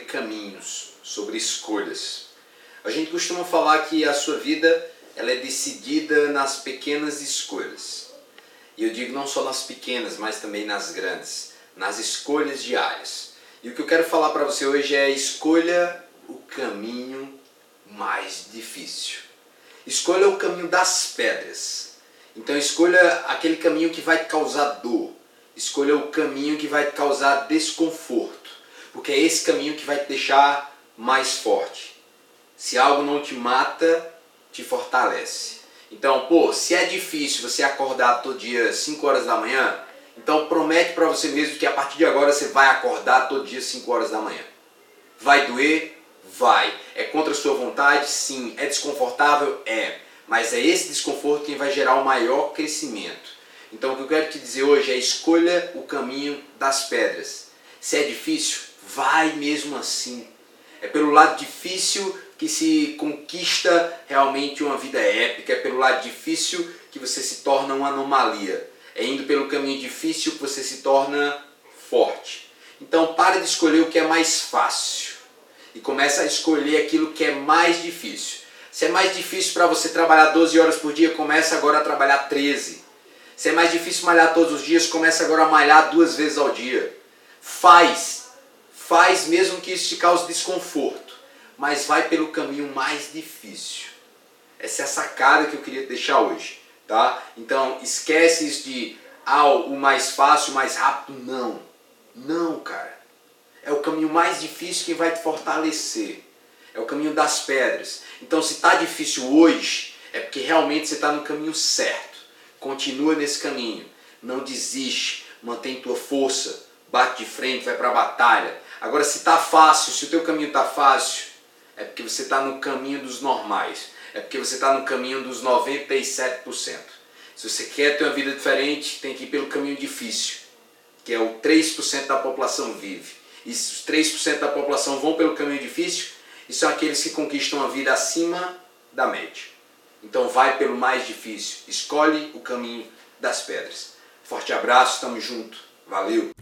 caminhos, sobre escolhas. A gente costuma falar que a sua vida ela é decidida nas pequenas escolhas. E eu digo não só nas pequenas, mas também nas grandes, nas escolhas diárias. E o que eu quero falar para você hoje é escolha o caminho mais difícil. Escolha o caminho das pedras. Então escolha aquele caminho que vai te causar dor. Escolha o caminho que vai te causar desconforto. Porque é esse caminho que vai te deixar mais forte. Se algo não te mata, te fortalece. Então, pô, se é difícil você acordar todo dia 5 horas da manhã, então promete para você mesmo que a partir de agora você vai acordar todo dia 5 horas da manhã. Vai doer? Vai. É contra a sua vontade? Sim. É desconfortável? É. Mas é esse desconforto que vai gerar o maior crescimento. Então o que eu quero te dizer hoje é escolha o caminho das pedras. Se é difícil, vai mesmo assim. É pelo lado difícil que se conquista realmente uma vida épica, é pelo lado difícil que você se torna uma anomalia. É indo pelo caminho difícil que você se torna forte. Então para de escolher o que é mais fácil e começa a escolher aquilo que é mais difícil. Se é mais difícil para você trabalhar 12 horas por dia, começa agora a trabalhar 13. Se é mais difícil malhar todos os dias, começa agora a malhar duas vezes ao dia. Faz. Faz mesmo que isso te cause desconforto mas vai pelo caminho mais difícil. Essa é a sacada que eu queria deixar hoje, tá? Então, esquece isso de ah, o mais fácil, o mais rápido, não. Não, cara. É o caminho mais difícil que vai te fortalecer. É o caminho das pedras. Então, se está difícil hoje, é porque realmente você está no caminho certo. Continua nesse caminho. Não desiste. Mantém tua força. Bate de frente, vai para a batalha. Agora, se está fácil, se o teu caminho está fácil, é porque você está no caminho dos normais. É porque você está no caminho dos 97%. Se você quer ter uma vida diferente, tem que ir pelo caminho difícil, que é o 3% da população vive. E se os 3% da população vão pelo caminho difícil, e são aqueles que conquistam a vida acima da média. Então vai pelo mais difícil. Escolhe o caminho das pedras. Forte abraço, estamos junto. Valeu!